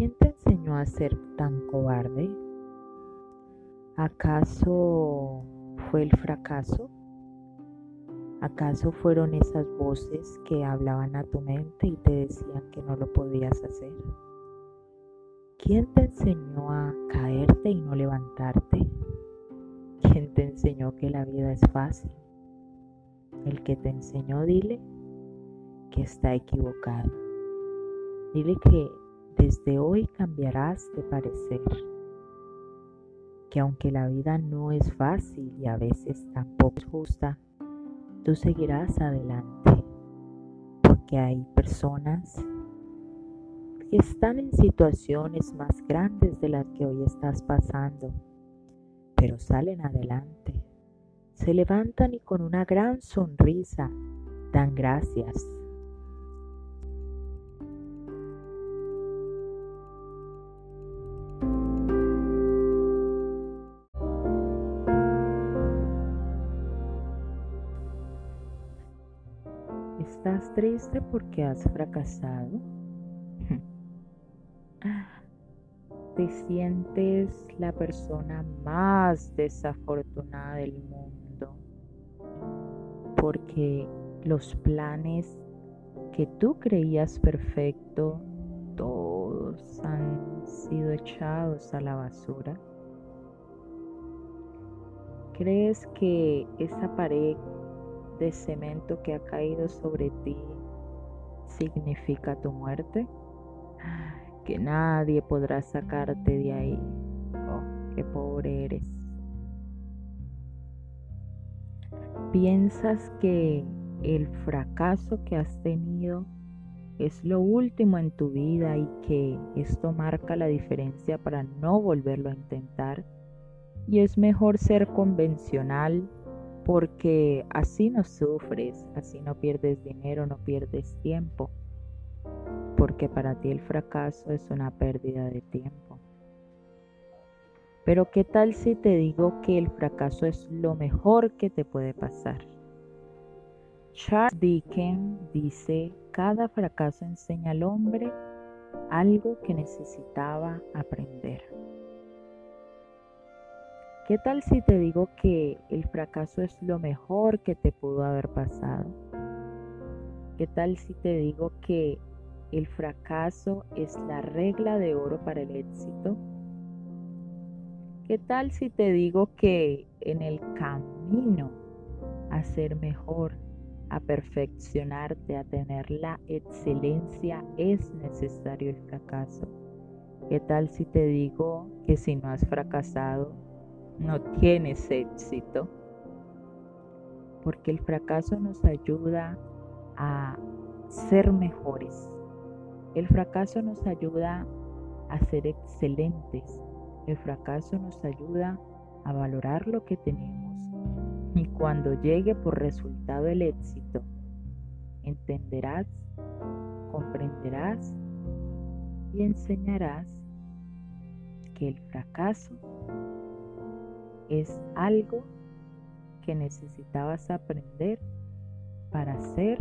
¿Quién te enseñó a ser tan cobarde? ¿Acaso fue el fracaso? ¿Acaso fueron esas voces que hablaban a tu mente y te decían que no lo podías hacer? ¿Quién te enseñó a caerte y no levantarte? ¿Quién te enseñó que la vida es fácil? El que te enseñó, dile que está equivocado. Dile que desde hoy cambiarás de parecer. Que aunque la vida no es fácil y a veces tampoco es justa, tú seguirás adelante. Porque hay personas que están en situaciones más grandes de las que hoy estás pasando, pero salen adelante. Se levantan y con una gran sonrisa dan gracias ¿Estás triste porque has fracasado? Te sientes la persona más desafortunada del mundo porque los planes que tú creías perfecto, todos han sido echados a la basura. ¿Crees que esa pared de cemento que ha caído sobre ti significa tu muerte, que nadie podrá sacarte de ahí. Oh, qué pobre eres. Piensas que el fracaso que has tenido es lo último en tu vida y que esto marca la diferencia para no volverlo a intentar. Y es mejor ser convencional porque así no sufres, así no pierdes dinero, no pierdes tiempo, porque para ti el fracaso es una pérdida de tiempo. Pero ¿qué tal si te digo que el fracaso es lo mejor que te puede pasar? Charles Dickens dice, cada fracaso enseña al hombre algo que necesitaba aprender. ¿Qué tal si te digo que el fracaso es lo mejor que te pudo haber pasado? ¿Qué tal si te digo que el fracaso es la regla de oro para el éxito? ¿Qué tal si te digo que en el camino a ser mejor, a perfeccionarte, a tener la excelencia, es necesario el fracaso? ¿Qué tal si te digo que si no has fracasado, no tienes éxito. Porque el fracaso nos ayuda a ser mejores. El fracaso nos ayuda a ser excelentes. El fracaso nos ayuda a valorar lo que tenemos. Y cuando llegue por resultado el éxito, entenderás, comprenderás y enseñarás que el fracaso es algo que necesitabas aprender para ser